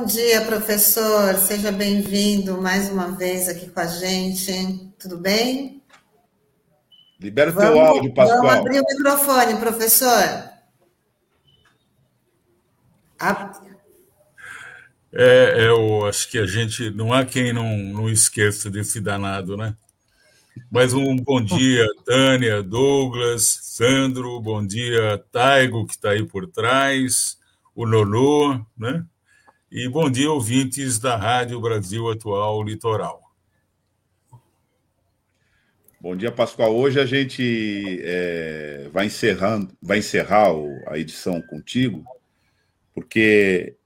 Bom dia, professor. Seja bem-vindo mais uma vez aqui com a gente. Tudo bem? Libera o teu áudio, Pascoal. Vamos abrir o microfone, professor. É, eu acho que a gente não há quem não, não esqueça desse danado, né? Mais um bom dia, Tânia, Douglas, Sandro, bom dia, Taigo, que está aí por trás, o Nonô, né? E bom dia, ouvintes da Rádio Brasil Atual Litoral. Bom dia, Pascoal. Hoje a gente é, vai, encerrando, vai encerrar a edição contigo, porque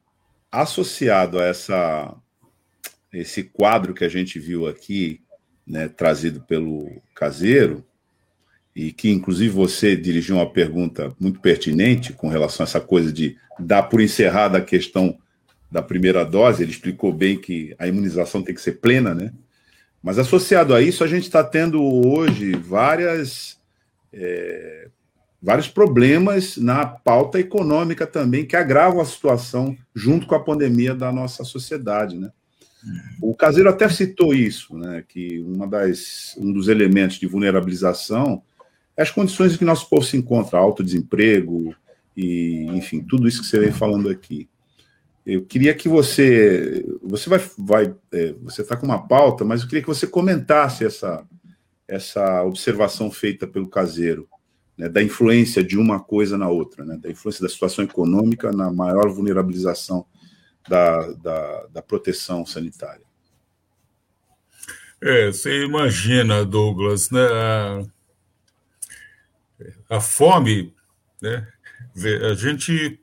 associado a essa, esse quadro que a gente viu aqui, né, trazido pelo Caseiro, e que inclusive você dirigiu uma pergunta muito pertinente com relação a essa coisa de dar por encerrada a questão da primeira dose, ele explicou bem que a imunização tem que ser plena, né? Mas associado a isso, a gente está tendo hoje várias, é, vários problemas na pauta econômica também que agravam a situação junto com a pandemia da nossa sociedade, né? O Caseiro até citou isso, né? Que uma das, um dos elementos de vulnerabilização é as condições em que nosso povo se encontra, alto desemprego e, enfim, tudo isso que você vem falando aqui. Eu queria que você. Você vai. vai é, você está com uma pauta, mas eu queria que você comentasse essa, essa observação feita pelo caseiro, né, da influência de uma coisa na outra, né, da influência da situação econômica na maior vulnerabilização da, da, da proteção sanitária. É, você imagina, Douglas, né, a, a fome, né, a gente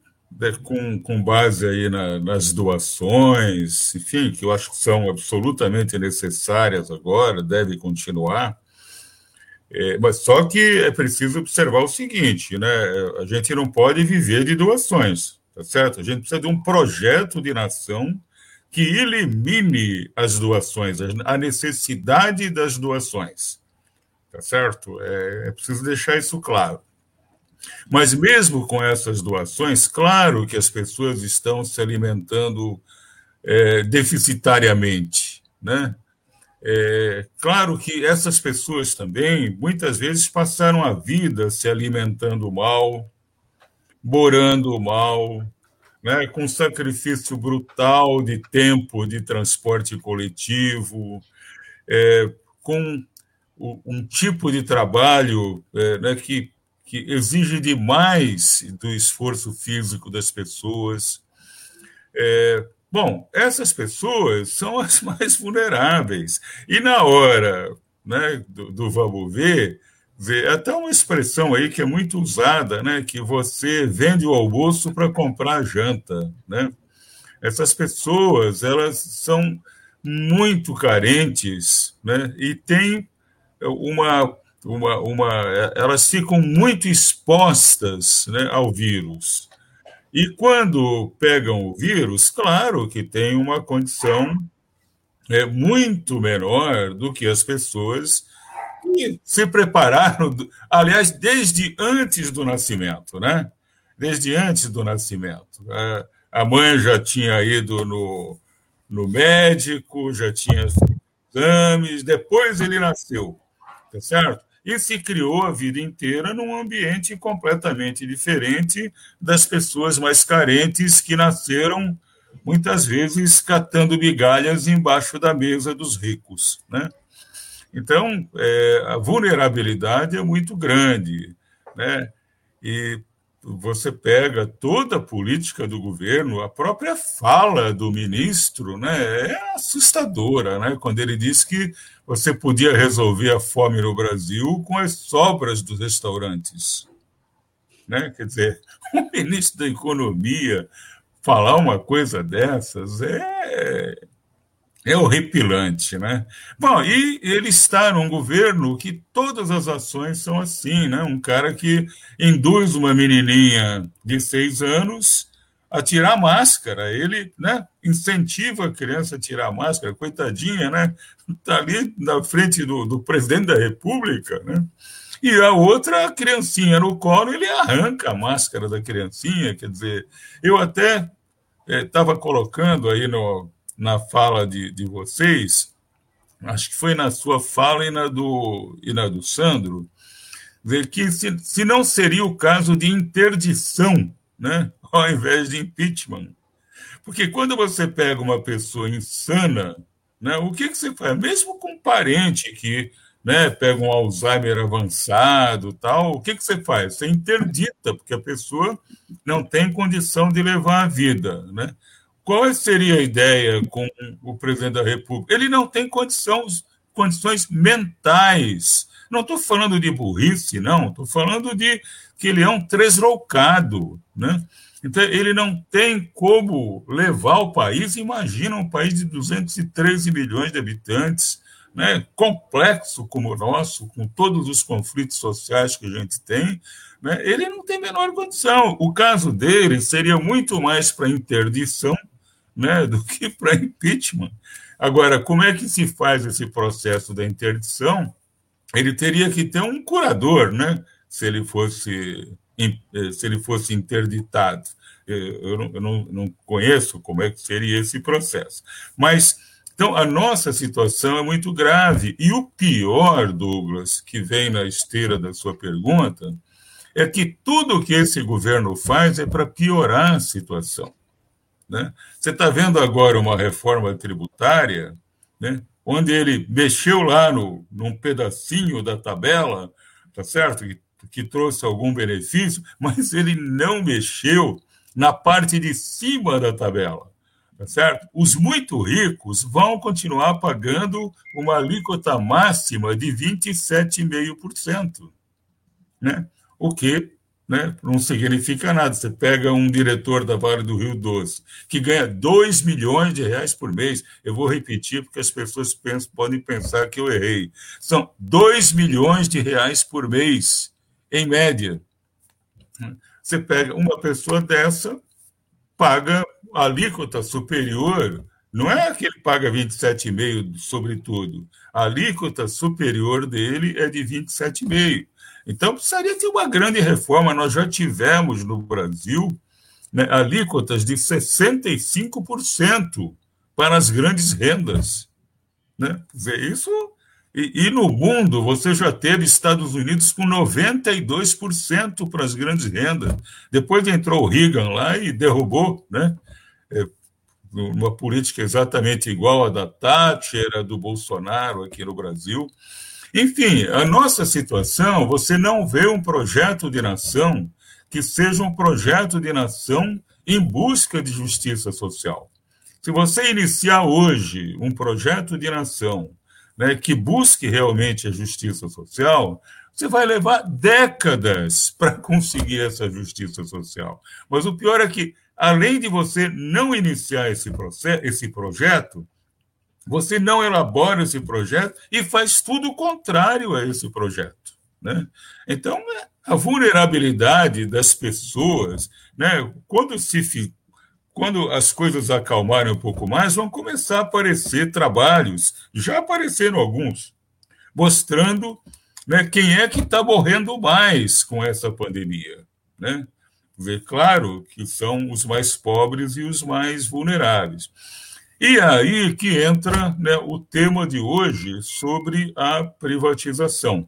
com, com base aí na, nas doações, enfim, que eu acho que são absolutamente necessárias agora, devem continuar. É, mas só que é preciso observar o seguinte, né? A gente não pode viver de doações, tá certo? A gente precisa de um projeto de nação que elimine as doações, a necessidade das doações, tá certo? É, é preciso deixar isso claro. Mas mesmo com essas doações, claro que as pessoas estão se alimentando é, deficitariamente, né? É, claro que essas pessoas também muitas vezes passaram a vida se alimentando mal, morando mal, né, com sacrifício brutal de tempo de transporte coletivo, é, com um tipo de trabalho é, né, que que exige demais do esforço físico das pessoas. É, bom, essas pessoas são as mais vulneráveis. E na hora né, do, do vamos ver, ver, até uma expressão aí que é muito usada, né, que você vende o almoço para comprar a janta. Né? Essas pessoas elas são muito carentes né, e têm uma uma, uma, elas ficam muito expostas né, ao vírus. E quando pegam o vírus, claro que tem uma condição é, muito menor do que as pessoas que se prepararam, aliás, desde antes do nascimento, né? Desde antes do nascimento. A mãe já tinha ido no, no médico, já tinha exames, depois ele nasceu, tá certo? E se criou a vida inteira num ambiente completamente diferente das pessoas mais carentes que nasceram muitas vezes catando migalhas embaixo da mesa dos ricos, né? Então, é, a vulnerabilidade é muito grande, né? E você pega toda a política do governo, a própria fala do ministro, né, é assustadora, né, quando ele diz que você podia resolver a fome no Brasil com as sobras dos restaurantes. Né? Quer dizer, o ministro da Economia falar uma coisa dessas é, é horripilante, né? Bom, e ele está num governo que todas as ações são assim, né? Um cara que induz uma menininha de seis anos a tirar máscara, ele, né? Incentiva a criança a tirar máscara, coitadinha, né? Está ali na frente do, do presidente da República, né? E a outra, a criancinha no colo, ele arranca a máscara da criancinha, quer dizer, eu até estava colocando aí no, na fala de, de vocês, acho que foi na sua fala e na do, e na do Sandro, dizer que se, se não seria o caso de interdição, né, ao invés de impeachment. Porque quando você pega uma pessoa insana, né, o que, que você faz? Mesmo com um parente que né, pega um Alzheimer avançado, tal, o que, que você faz? Você interdita, porque a pessoa não tem condição de levar a vida. Né? Qual seria a ideia com o presidente da República? Ele não tem condições, condições mentais. Não estou falando de burrice, não, estou falando de que ele é um tresloucado. Né? Então, ele não tem como levar o país. Imagina um país de 213 milhões de habitantes, né, complexo como o nosso, com todos os conflitos sociais que a gente tem, né, ele não tem menor condição. O caso dele seria muito mais para interdição né, do que para impeachment. Agora, como é que se faz esse processo da interdição? Ele teria que ter um curador, né, se ele fosse eh, se ele fosse interditado. Eh, eu não, eu não, conheço como é que seria esse processo. Mas, então, a nossa situação é muito grave. E o pior, Douglas, que vem na esteira da sua pergunta, é que tudo que esse governo faz é para piorar a situação. Né? Você está vendo agora uma reforma tributária, né, onde ele mexeu lá no, num pedacinho da tabela, tá certo? que trouxe algum benefício, mas ele não mexeu na parte de cima da tabela. Tá certo? Os muito ricos vão continuar pagando uma alíquota máxima de 27,5%. Né? O que né, não significa nada. Você pega um diretor da Vale do Rio Doce, que ganha 2 milhões de reais por mês. Eu vou repetir, porque as pessoas pensam, podem pensar que eu errei. São 2 milhões de reais por mês em média. Você pega uma pessoa dessa, paga alíquota superior, não é que ele paga 27,5 sobre tudo, a alíquota superior dele é de 27,5. Então, precisaria ter uma grande reforma. Nós já tivemos no Brasil né, alíquotas de 65% para as grandes rendas. Né? Isso e, e, no mundo, você já teve Estados Unidos com 92% para as grandes rendas. Depois entrou o Reagan lá e derrubou, né? É, uma política exatamente igual à da Thatcher, a do Bolsonaro aqui no Brasil. Enfim, a nossa situação, você não vê um projeto de nação que seja um projeto de nação em busca de justiça social. Se você iniciar hoje um projeto de nação né, que busque realmente a justiça social, você vai levar décadas para conseguir essa justiça social. Mas o pior é que, além de você não iniciar esse, processo, esse projeto, você não elabora esse projeto e faz tudo o contrário a esse projeto. Né? Então, a vulnerabilidade das pessoas, né, quando se quando as coisas acalmarem um pouco mais, vão começar a aparecer trabalhos, já apareceram alguns, mostrando né, quem é que está morrendo mais com essa pandemia. Né? Ver claro que são os mais pobres e os mais vulneráveis. E aí que entra né, o tema de hoje sobre a privatização,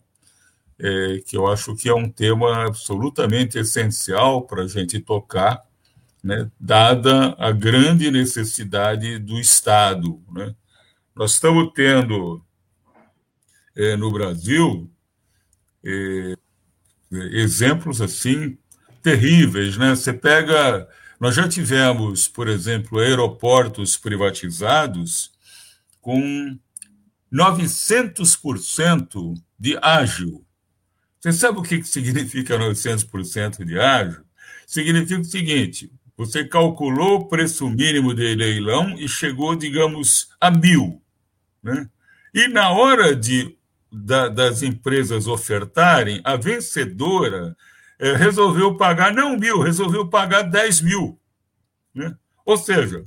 é, que eu acho que é um tema absolutamente essencial para a gente tocar né, dada a grande necessidade do Estado. Né? Nós estamos tendo é, no Brasil é, exemplos assim terríveis. Né? Você pega. Nós já tivemos, por exemplo, aeroportos privatizados com 900% de ágil. Você sabe o que significa 900% de ágil? Significa o seguinte: você calculou o preço mínimo de leilão e chegou, digamos, a mil. Né? E na hora de, da, das empresas ofertarem, a vencedora é, resolveu pagar, não mil, resolveu pagar 10 mil. Né? Ou seja,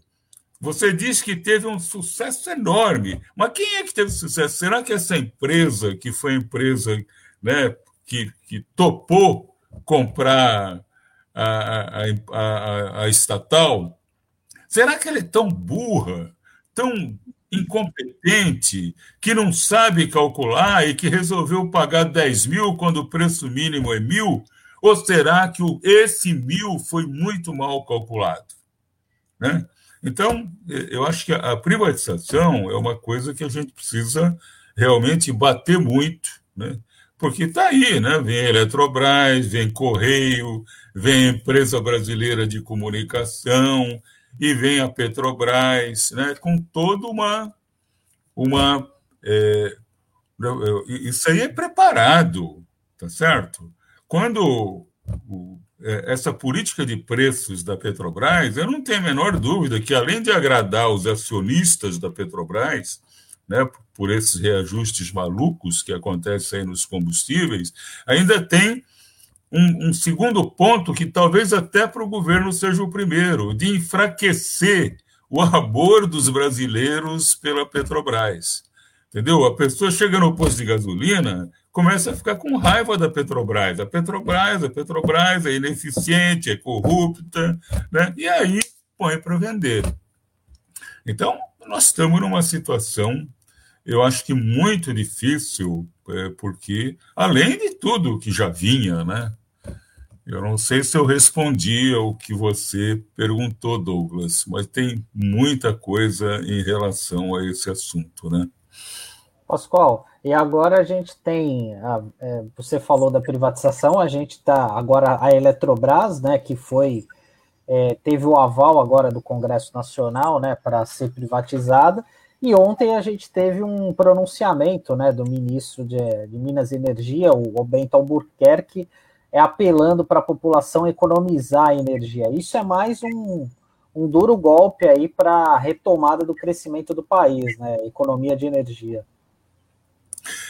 você diz que teve um sucesso enorme, mas quem é que teve sucesso? Será que essa empresa, que foi a empresa né, que, que topou comprar a, a, a, a estatal, Será que ela é tão burra, tão incompetente, que não sabe calcular e que resolveu pagar 10 mil quando o preço mínimo é mil? Ou será que esse mil foi muito mal calculado? Né? Então, eu acho que a privatização é uma coisa que a gente precisa realmente bater muito, né? porque está aí, né? vem Eletrobras, vem Correio, vem Empresa Brasileira de Comunicação, e vem a Petrobras, né, com toda uma. uma é, isso aí é preparado, tá certo? Quando é, essa política de preços da Petrobras, eu não tenho a menor dúvida que, além de agradar os acionistas da Petrobras, né, por esses reajustes malucos que acontecem nos combustíveis, ainda tem um, um segundo ponto que talvez até para o governo seja o primeiro, de enfraquecer o amor dos brasileiros pela Petrobras. Entendeu? A pessoa chega no posto de gasolina, começa a ficar com raiva da Petrobras. A Petrobras, a Petrobras é ineficiente, é corrupta, né? e aí põe para vender. Então, nós estamos numa situação, eu acho que muito difícil é, porque, além de tudo que já vinha, né? Eu não sei se eu respondi ao que você perguntou, Douglas, mas tem muita coisa em relação a esse assunto, né? Pascoal, e agora a gente tem, a, é, você falou da privatização, a gente está agora a Eletrobras, né, que foi é, teve o aval agora do Congresso Nacional, né, para ser privatizada. E ontem a gente teve um pronunciamento né, do ministro de, de Minas e Energia, o Bento Albuquerque, é, apelando para a população economizar energia. Isso é mais um, um duro golpe aí para a retomada do crescimento do país, né? Economia de energia.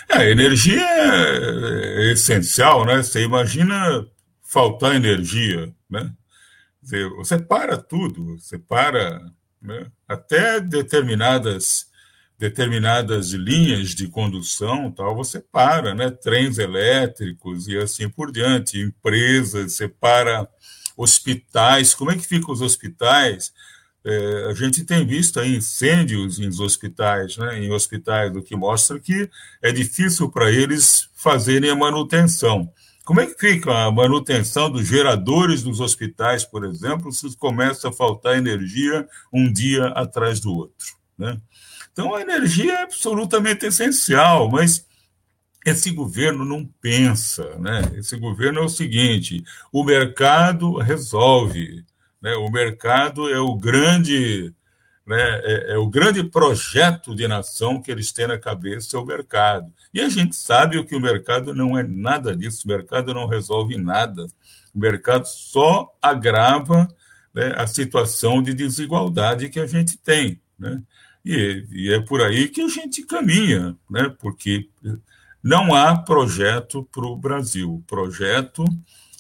É, energia é, é essencial, né? Você imagina faltar energia, né? Você para tudo, você para né? até determinadas determinadas linhas de condução, tal, você para, né? Trens elétricos e assim por diante, empresas, você para hospitais. Como é que ficam os hospitais? É, a gente tem visto aí incêndios em hospitais, né? Em hospitais, o que mostra que é difícil para eles fazerem a manutenção. Como é que fica a manutenção dos geradores dos hospitais, por exemplo, se começa a faltar energia um dia atrás do outro? Né? Então, a energia é absolutamente essencial, mas esse governo não pensa. Né? Esse governo é o seguinte: o mercado resolve. Né? O mercado é o grande né, é, é, o grande projeto de nação que eles têm na cabeça é o mercado. E a gente sabe que o mercado não é nada disso, o mercado não resolve nada. O mercado só agrava né, a situação de desigualdade que a gente tem. Né? E, e é por aí que a gente caminha, né? porque não há projeto para o Brasil. Projeto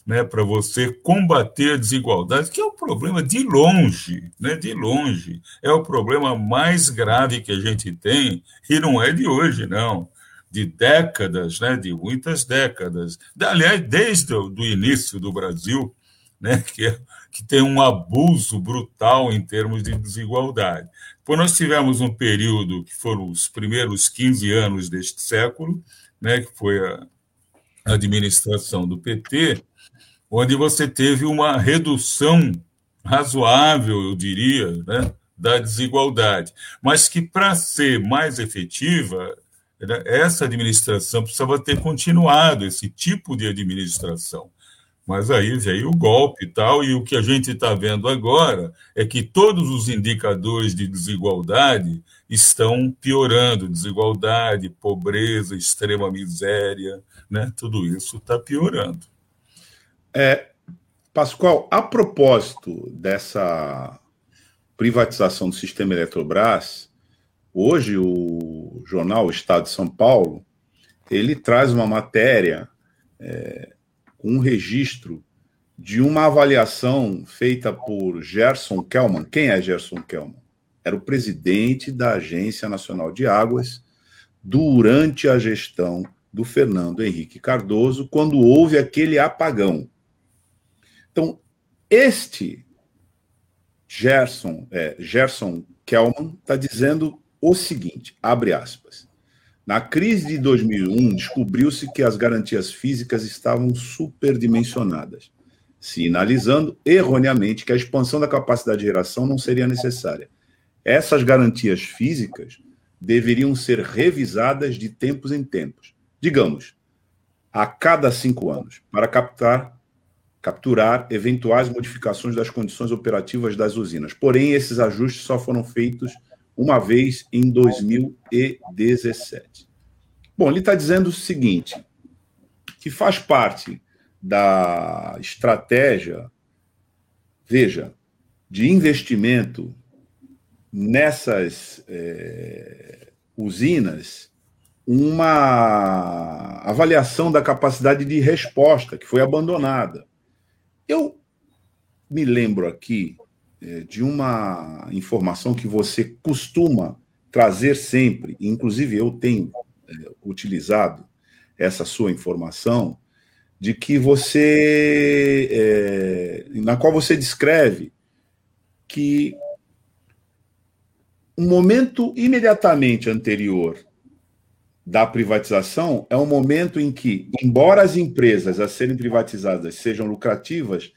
né, para você combater a desigualdade, que é o problema de longe, né, de longe, é o problema mais grave que a gente tem, e não é de hoje, não, de décadas, né, de muitas décadas. Aliás, desde o do início do Brasil, né, que, é, que tem um abuso brutal em termos de desigualdade. Depois nós tivemos um período que foram os primeiros 15 anos deste século, né, que foi a administração do PT, onde você teve uma redução razoável, eu diria, né, da desigualdade, mas que para ser mais efetiva, né, essa administração precisava ter continuado esse tipo de administração. Mas aí veio o golpe e tal, e o que a gente está vendo agora é que todos os indicadores de desigualdade estão piorando desigualdade, pobreza, extrema miséria, né? tudo isso está piorando. É, Pascoal, a propósito dessa privatização do sistema Eletrobras, hoje o jornal Estado de São Paulo ele traz uma matéria é, com um registro de uma avaliação feita por Gerson Kelman. Quem é Gerson Kelman? Era o presidente da Agência Nacional de Águas durante a gestão do Fernando Henrique Cardoso, quando houve aquele apagão. Então, este Gerson, é, Gerson Kelman está dizendo o seguinte, abre aspas. Na crise de 2001, descobriu-se que as garantias físicas estavam superdimensionadas, sinalizando erroneamente que a expansão da capacidade de geração não seria necessária. Essas garantias físicas deveriam ser revisadas de tempos em tempos, digamos, a cada cinco anos, para captar, capturar eventuais modificações das condições operativas das usinas. Porém, esses ajustes só foram feitos uma vez em 2017. Bom, ele está dizendo o seguinte: que faz parte da estratégia, veja, de investimento nessas é, usinas uma avaliação da capacidade de resposta que foi abandonada. Eu me lembro aqui é, de uma informação que você costuma trazer sempre, inclusive eu tenho é, utilizado essa sua informação, de que você, é, na qual você descreve que um momento imediatamente anterior da privatização é um momento em que, embora as empresas a serem privatizadas sejam lucrativas,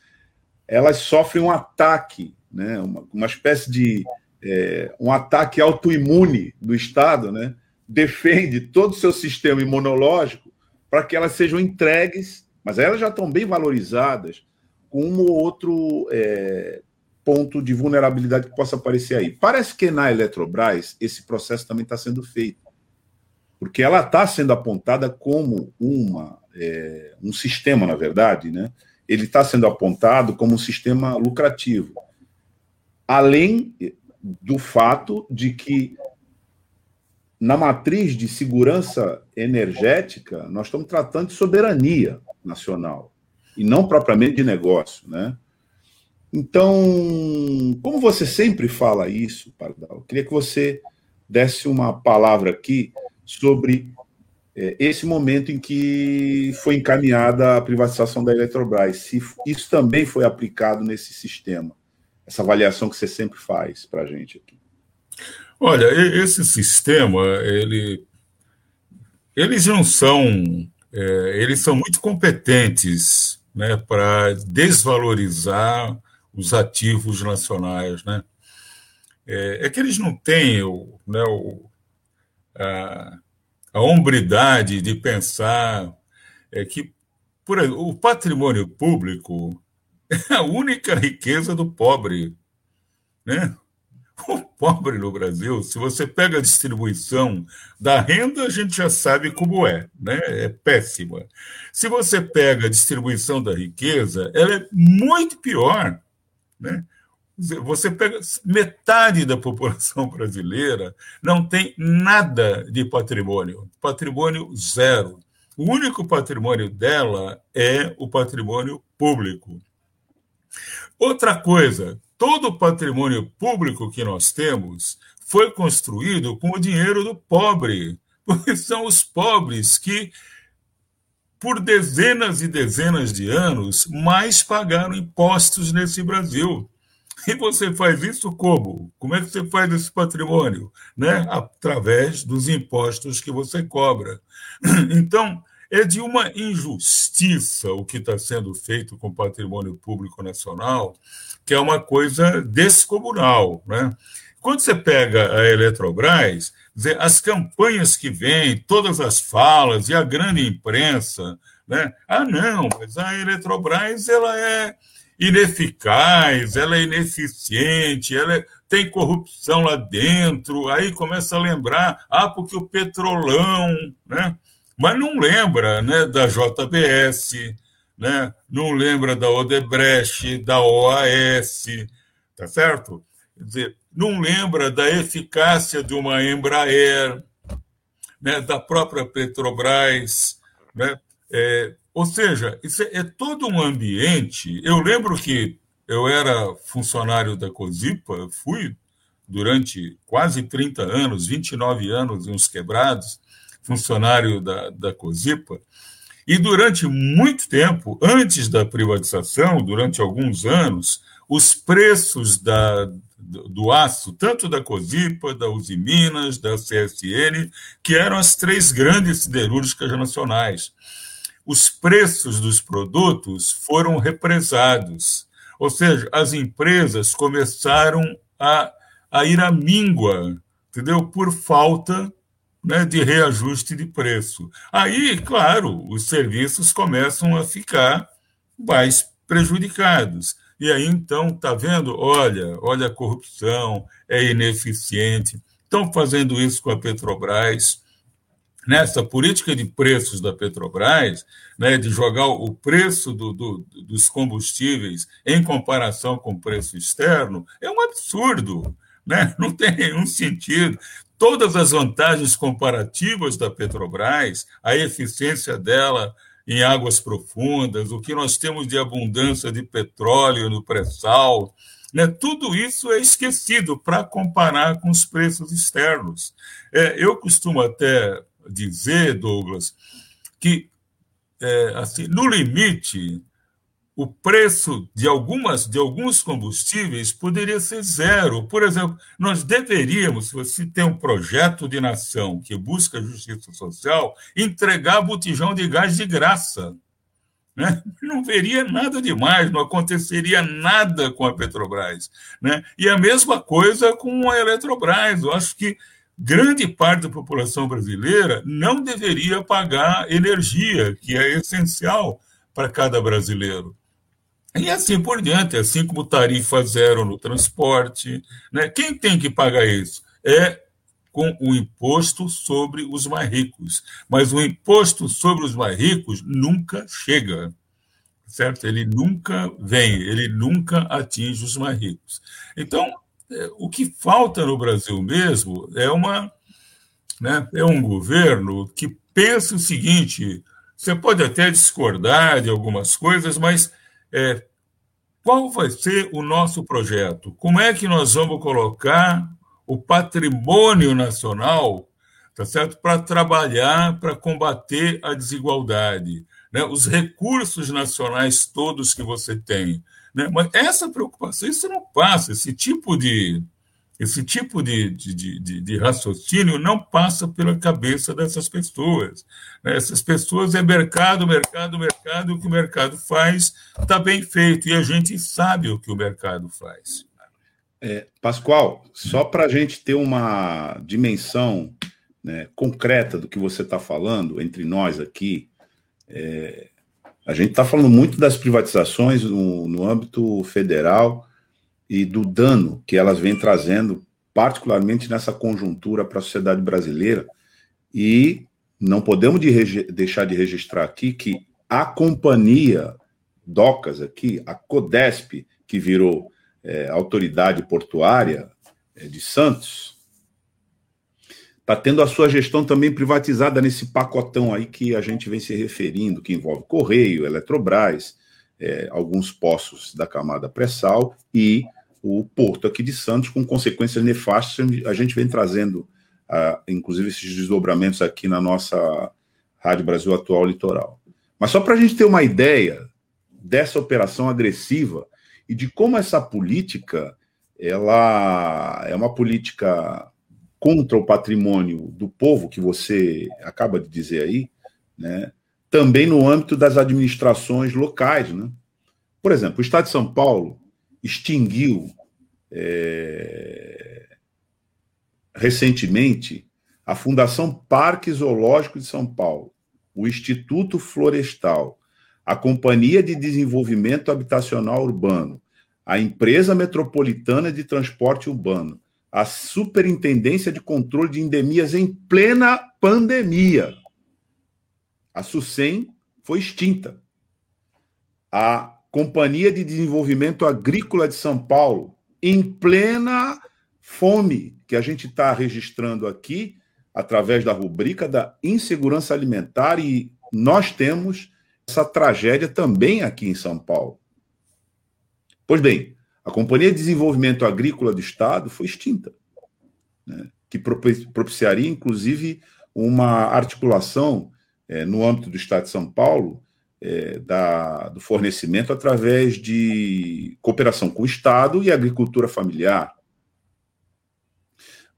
elas sofrem um ataque, né? uma, uma espécie de é, um ataque autoimune do Estado, né? defende todo o seu sistema imunológico para que elas sejam entregues, mas elas já estão bem valorizadas, com um ou outro é, ponto de vulnerabilidade que possa aparecer aí. Parece que na Eletrobras esse processo também está sendo feito, porque ela está sendo apontada como uma, é, um sistema, na verdade, né? ele está sendo apontado como um sistema lucrativo. Além do fato de que, na matriz de segurança energética, nós estamos tratando de soberania nacional, e não propriamente de negócio, né? Então, como você sempre fala isso, Pardal, eu queria que você desse uma palavra aqui sobre é, esse momento em que foi encaminhada a privatização da Eletrobras, se isso também foi aplicado nesse sistema, essa avaliação que você sempre faz para a gente aqui. Olha, esse sistema, ele, eles não são, é, eles são muito competentes né, para desvalorizar os ativos nacionais, né? É, é que eles não têm o, né, o, a, a hombridade de pensar é que por, o patrimônio público é a única riqueza do pobre, né? O pobre no Brasil, se você pega a distribuição da renda, a gente já sabe como é, né? É péssima. Se você pega a distribuição da riqueza, ela é muito pior. Né? Você pega metade da população brasileira não tem nada de patrimônio, patrimônio zero. O único patrimônio dela é o patrimônio público. Outra coisa, todo o patrimônio público que nós temos foi construído com o dinheiro do pobre, porque são os pobres que por dezenas e dezenas de anos, mais pagaram impostos nesse Brasil. E você faz isso como? Como é que você faz esse patrimônio? Né? Através dos impostos que você cobra. Então, é de uma injustiça o que está sendo feito com o patrimônio público nacional, que é uma coisa descomunal. Né? Quando você pega a Eletrobras, as campanhas que vêm, todas as falas e a grande imprensa, né? Ah, não, mas a Eletrobras ela é ineficaz, ela é ineficiente, ela é, tem corrupção lá dentro, aí começa a lembrar, ah, porque o petrolão, né? Mas não lembra, né, da JBS, né? Não lembra da Odebrecht, da OAS, tá certo? Quer dizer, não lembra da eficácia de uma Embraer, né, da própria Petrobras. Né? É, ou seja, isso é, é todo um ambiente. Eu lembro que eu era funcionário da COSIPA, fui durante quase 30 anos, 29 anos e uns quebrados, funcionário da, da COSIPA, e durante muito tempo, antes da privatização, durante alguns anos, os preços da, do aço, tanto da COSIPA, da Uzi Minas, da CSN, que eram as três grandes siderúrgicas nacionais. Os preços dos produtos foram represados, ou seja, as empresas começaram a, a ir à míngua, entendeu? Por falta né, de reajuste de preço. Aí, claro, os serviços começam a ficar mais prejudicados. E aí, então, está vendo? Olha, olha a corrupção, é ineficiente. Estão fazendo isso com a Petrobras. Nessa política de preços da Petrobras, né, de jogar o preço do, do, dos combustíveis em comparação com o preço externo, é um absurdo. Né? Não tem nenhum sentido todas as vantagens comparativas da Petrobras, a eficiência dela em águas profundas, o que nós temos de abundância de petróleo no pré-sal, né? tudo isso é esquecido para comparar com os preços externos. É, eu costumo até dizer, Douglas, que é, assim, no limite, o preço de algumas de alguns combustíveis poderia ser zero. Por exemplo, nós deveríamos, se você tem um projeto de nação que busca justiça social, entregar botijão de gás de graça. Né? Não veria nada demais, não aconteceria nada com a Petrobras. Né? E a mesma coisa com a Eletrobras. Eu acho que grande parte da população brasileira não deveria pagar energia, que é essencial para cada brasileiro. E assim por diante, assim como tarifa zero no transporte. Né? Quem tem que pagar isso? É com o imposto sobre os mais ricos. Mas o imposto sobre os mais ricos nunca chega, certo? Ele nunca vem, ele nunca atinge os mais ricos. Então, o que falta no Brasil mesmo é uma né, é um governo que pensa o seguinte: você pode até discordar de algumas coisas, mas é, qual vai ser o nosso projeto? Como é que nós vamos colocar o patrimônio nacional tá certo? para trabalhar, para combater a desigualdade? Né? Os recursos nacionais todos que você tem. Né? Mas essa preocupação, isso não passa, esse tipo de, esse tipo de, de, de, de, raciocínio não passa pela cabeça dessas pessoas. Né? Essas pessoas é mercado, mercado, mercado, o que o mercado faz está bem feito, e a gente sabe o que o mercado faz. É, Pascoal, só para a gente ter uma dimensão né, concreta do que você está falando entre nós aqui, é, a gente está falando muito das privatizações no, no âmbito federal e do dano que elas vêm trazendo, particularmente nessa conjuntura para a sociedade brasileira. E não podemos de deixar de registrar aqui que a companhia Docas aqui, a Codesp, que virou é, autoridade portuária é, de Santos, está tendo a sua gestão também privatizada nesse pacotão aí que a gente vem se referindo, que envolve Correio, Eletrobras, é, alguns poços da camada pré-sal e o porto aqui de Santos, com consequências nefastas. A gente vem trazendo, inclusive, esses desdobramentos aqui na nossa Rádio Brasil Atual Litoral. Mas só para a gente ter uma ideia dessa operação agressiva e de como essa política ela é uma política contra o patrimônio do povo, que você acaba de dizer aí, né? também no âmbito das administrações locais. Né? Por exemplo, o Estado de São Paulo extinguiu é, recentemente a Fundação Parque Zoológico de São Paulo, o Instituto Florestal, a Companhia de Desenvolvimento Habitacional Urbano, a Empresa Metropolitana de Transporte Urbano, a Superintendência de Controle de Endemias em plena pandemia. A SUSEM foi extinta. A Companhia de Desenvolvimento Agrícola de São Paulo, em plena fome que a gente está registrando aqui, através da rubrica da insegurança alimentar, e nós temos essa tragédia também aqui em São Paulo. Pois bem, a Companhia de Desenvolvimento Agrícola do Estado foi extinta, né, que propiciaria, inclusive, uma articulação é, no âmbito do Estado de São Paulo é, da, do fornecimento através de cooperação com o Estado e agricultura familiar.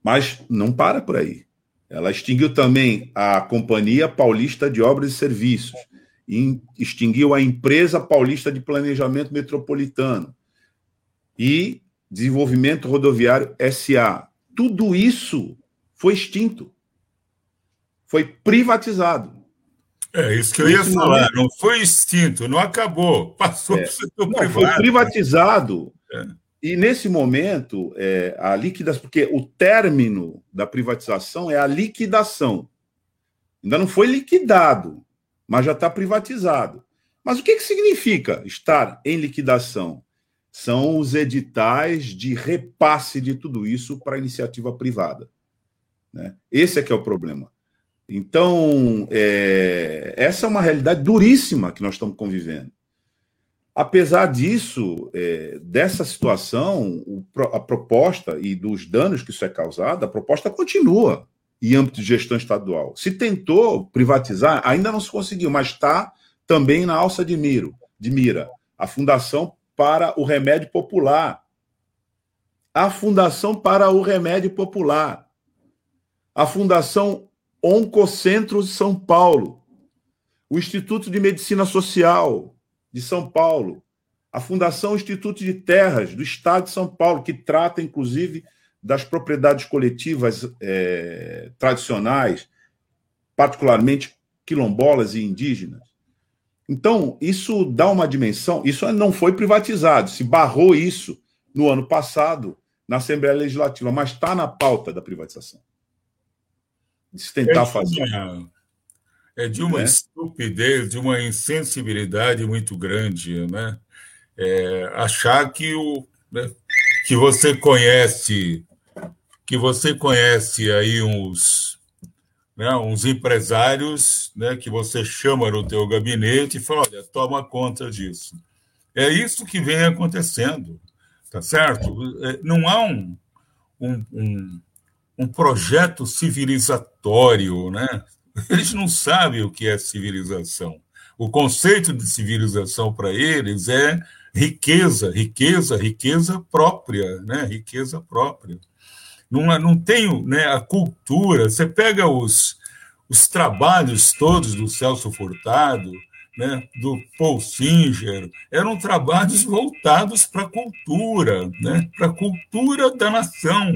Mas não para por aí. Ela extinguiu também a Companhia Paulista de Obras e Serviços, e extinguiu a Empresa Paulista de Planejamento Metropolitano e Desenvolvimento Rodoviário SA. Tudo isso foi extinto. Foi privatizado. É isso que eu ia falar. Não foi extinto, não acabou. Passou é. para o setor não, privado. Foi privatizado. É. E nesse momento, é, a liquidação, porque o término da privatização é a liquidação. Ainda não foi liquidado, mas já está privatizado. Mas o que, que significa estar em liquidação? São os editais de repasse de tudo isso para a iniciativa privada. Né? Esse é que é o problema. Então, é, essa é uma realidade duríssima que nós estamos convivendo. Apesar disso, é, dessa situação, o, a proposta e dos danos que isso é causado, a proposta continua em âmbito de gestão estadual. Se tentou privatizar, ainda não se conseguiu, mas está também na alça de, miro, de mira. A Fundação para o Remédio Popular. A Fundação para o Remédio Popular. A Fundação Oncocentro de São Paulo, o Instituto de Medicina Social de São Paulo, a Fundação Instituto de Terras do Estado de São Paulo, que trata, inclusive, das propriedades coletivas é, tradicionais, particularmente quilombolas e indígenas. Então, isso dá uma dimensão. Isso não foi privatizado, se barrou isso no ano passado na Assembleia Legislativa, mas está na pauta da privatização de se tentar é de fazer. Uma, é de uma é. estupidez, de uma insensibilidade muito grande, né? É, achar que o né, que você conhece que você conhece aí uns né, uns empresários né, que você chama no teu gabinete e fala, olha, toma conta disso. É isso que vem acontecendo, tá certo? É, não há um, um, um um projeto civilizatório, né? Eles não sabem o que é civilização. O conceito de civilização para eles é riqueza, riqueza, riqueza própria, né? Riqueza própria. Não, não tem né, a cultura. Você pega os, os trabalhos todos do Celso Furtado, né, do Paul Singer, eram trabalhos voltados para a cultura, né, para a cultura da nação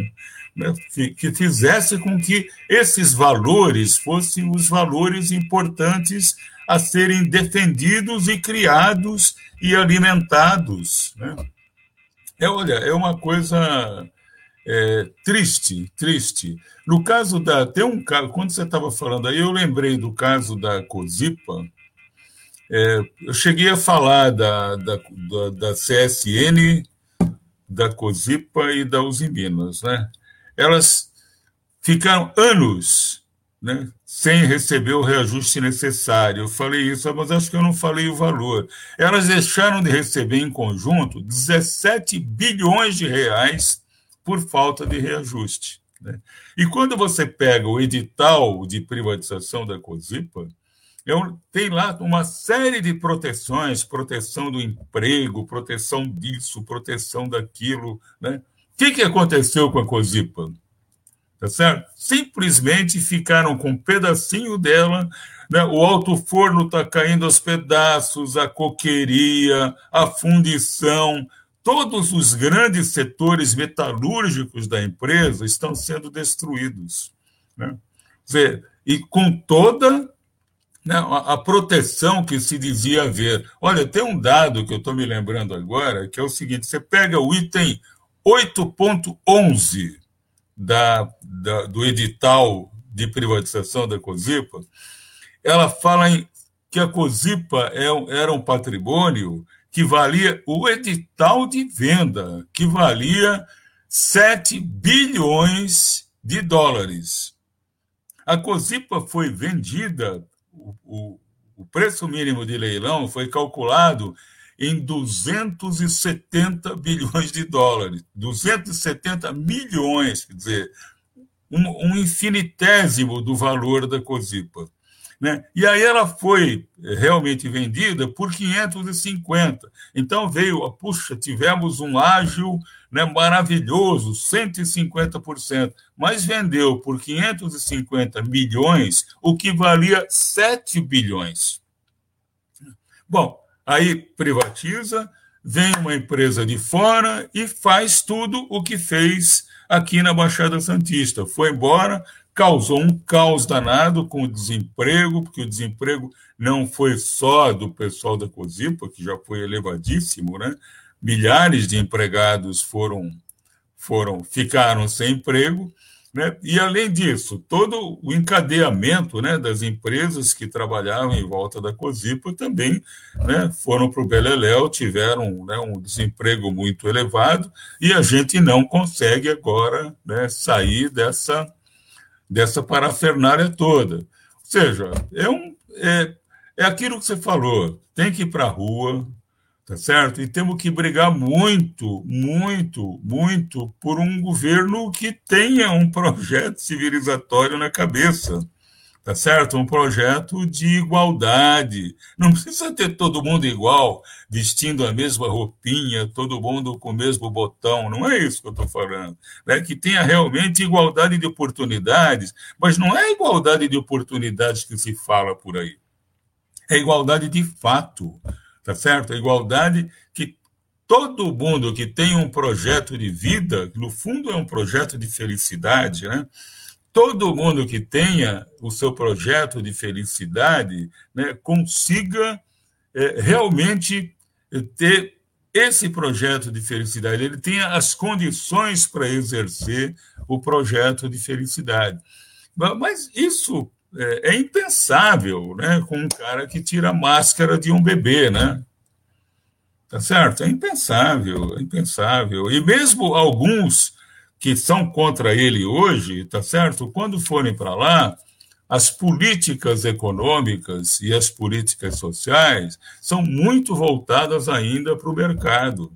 né, que, que fizesse com que esses valores fossem os valores importantes a serem defendidos e criados e alimentados. Né? É, olha, é uma coisa é, triste, triste. No caso da. Tem um caso, quando você estava falando aí, eu lembrei do caso da Cozipa. É, eu cheguei a falar da, da, da, da CSN, da Cozipa e da Uzi Minas, né? elas ficaram anos né, sem receber o reajuste necessário. Eu falei isso, mas acho que eu não falei o valor. Elas deixaram de receber em conjunto 17 bilhões de reais por falta de reajuste. Né? E quando você pega o edital de privatização da COSIPA, tem lá uma série de proteções, proteção do emprego, proteção disso, proteção daquilo, né? O que, que aconteceu com a Cosipa? Tá certo? Simplesmente ficaram com um pedacinho dela, né? o alto forno está caindo aos pedaços, a coqueria, a fundição, todos os grandes setores metalúrgicos da empresa estão sendo destruídos. Né? Dizer, e com toda né, a proteção que se dizia haver. Olha, tem um dado que eu estou me lembrando agora, que é o seguinte: você pega o item 8.11 da, da, do edital de privatização da COSIPA, ela fala em, que a COSIPA é, era um patrimônio que valia, o edital de venda, que valia 7 bilhões de dólares. A COSIPA foi vendida, o, o, o preço mínimo de leilão foi calculado em 270 bilhões de dólares, 270 milhões, quer dizer, um, um infinitésimo do valor da COSIPA. Né? E aí ela foi realmente vendida por 550. Então veio, puxa, tivemos um ágil né, maravilhoso, 150%, mas vendeu por 550 milhões, o que valia 7 bilhões. Bom, aí privatiza, vem uma empresa de fora e faz tudo o que fez aqui na Baixada Santista. Foi embora, causou um caos danado com o desemprego, porque o desemprego não foi só do pessoal da COSIPA, que já foi elevadíssimo, né? Milhares de empregados foram foram ficaram sem emprego, né? E além disso, todo o encadeamento, né, das empresas que trabalhavam em volta da COSIPA também, né, foram para o Beleléu, tiveram né, um desemprego muito elevado e a gente não consegue agora né, sair dessa dessa parafernália toda. Ou seja, é, um, é, é aquilo que você falou, tem que ir para a rua, tá certo? E temos que brigar muito, muito, muito por um governo que tenha um projeto civilizatório na cabeça tá certo? Um projeto de igualdade. Não precisa ter todo mundo igual, vestindo a mesma roupinha, todo mundo com o mesmo botão. Não é isso que eu estou falando. É que tenha realmente igualdade de oportunidades, mas não é igualdade de oportunidades que se fala por aí. É igualdade de fato, tá certo? É igualdade que todo mundo que tem um projeto de vida, no fundo é um projeto de felicidade, né? Todo mundo que tenha o seu projeto de felicidade né, consiga é, realmente ter esse projeto de felicidade, ele tenha as condições para exercer o projeto de felicidade. Mas isso é, é impensável né, com um cara que tira a máscara de um bebê, né? Tá certo? É impensável, é impensável. E mesmo alguns que são contra ele hoje, tá certo? Quando forem para lá, as políticas econômicas e as políticas sociais são muito voltadas ainda para o mercado.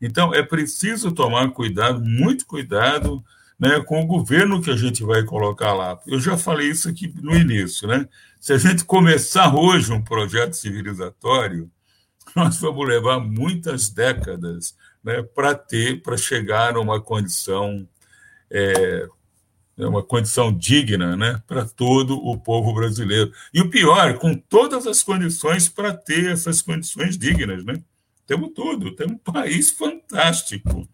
Então, é preciso tomar cuidado, muito cuidado, né, com o governo que a gente vai colocar lá. Eu já falei isso aqui no início, né? Se a gente começar hoje um projeto civilizatório, nós vamos levar muitas décadas né, para ter, para chegar a uma condição, é, uma condição digna né, para todo o povo brasileiro. E o pior, com todas as condições para ter essas condições dignas. Né? Temos tudo, temos um país fantástico.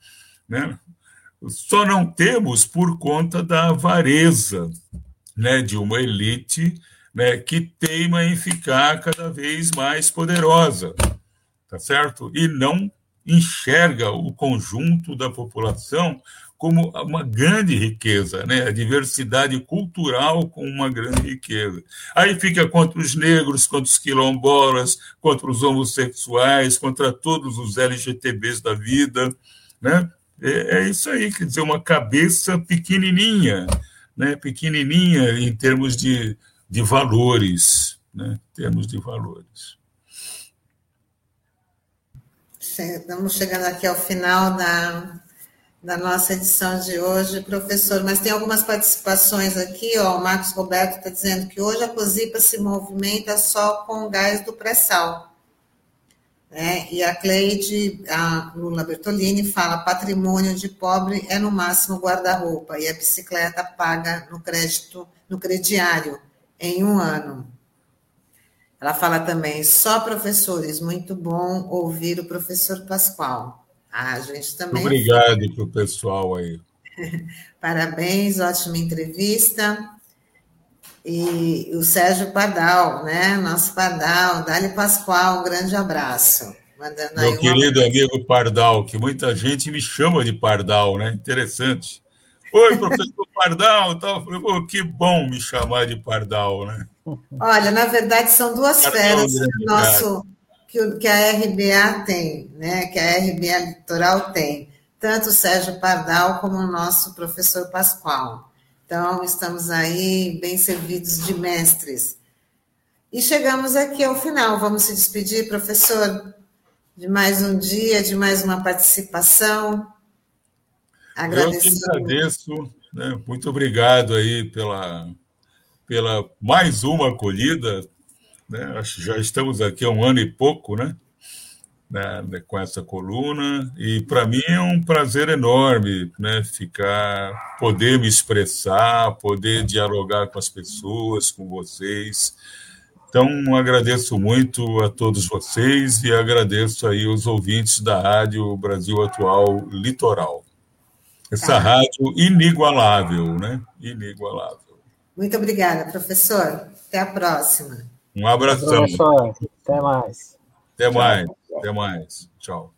Né? Só não temos por conta da avareza né, de uma elite né, que teima em ficar cada vez mais poderosa, tá certo? E não enxerga o conjunto da população como uma grande riqueza, né? a diversidade cultural como uma grande riqueza. Aí fica contra os negros, contra os quilombolas, contra os homossexuais, contra todos os LGTBs da vida. Né? É, é isso aí, quer dizer, uma cabeça pequenininha, né? pequenininha em termos de, de valores, né? em termos de valores. Estamos chegando aqui ao final da, da nossa edição de hoje, professor, mas tem algumas participações aqui, ó, o Marcos Roberto está dizendo que hoje a COSIPA se movimenta só com o gás do pré-sal. Né? E a Cleide, a Lula Bertolini, fala: patrimônio de pobre é no máximo guarda-roupa e a bicicleta paga no crédito, no crediário, em um ano. Ela fala também, só professores, muito bom ouvir o professor Pascoal. Ah, a gente também. Obrigado para o pessoal aí. Parabéns, ótima entrevista. E o Sérgio Pardal, né? Nosso Pardal, Dali Pascoal, um grande abraço. Meu querido uma... amigo Pardal, que muita gente me chama de Pardal, né? Interessante. Oi, professor Pardal, tal. Falei, que bom me chamar de Pardal, né? Olha, na verdade, são duas feras que, nosso, que, que a RBA tem, né? que a RBA Litoral tem, tanto o Sérgio Pardal como o nosso professor Pascoal. Então, estamos aí bem servidos de mestres. E chegamos aqui ao final. Vamos se despedir, professor, de mais um dia, de mais uma participação. Agradeço. Eu agradeço. Né? Muito obrigado aí pela pela mais uma acolhida. Né? Já estamos aqui há um ano e pouco, né? né, né, com essa coluna e para mim é um prazer enorme né, ficar poder me expressar poder dialogar com as pessoas com vocês então agradeço muito a todos vocês e agradeço aí os ouvintes da rádio Brasil Atual Litoral essa ah. rádio inigualável né inigualável muito obrigada professor até a próxima um abração até mais até mais. Até mais. Tchau.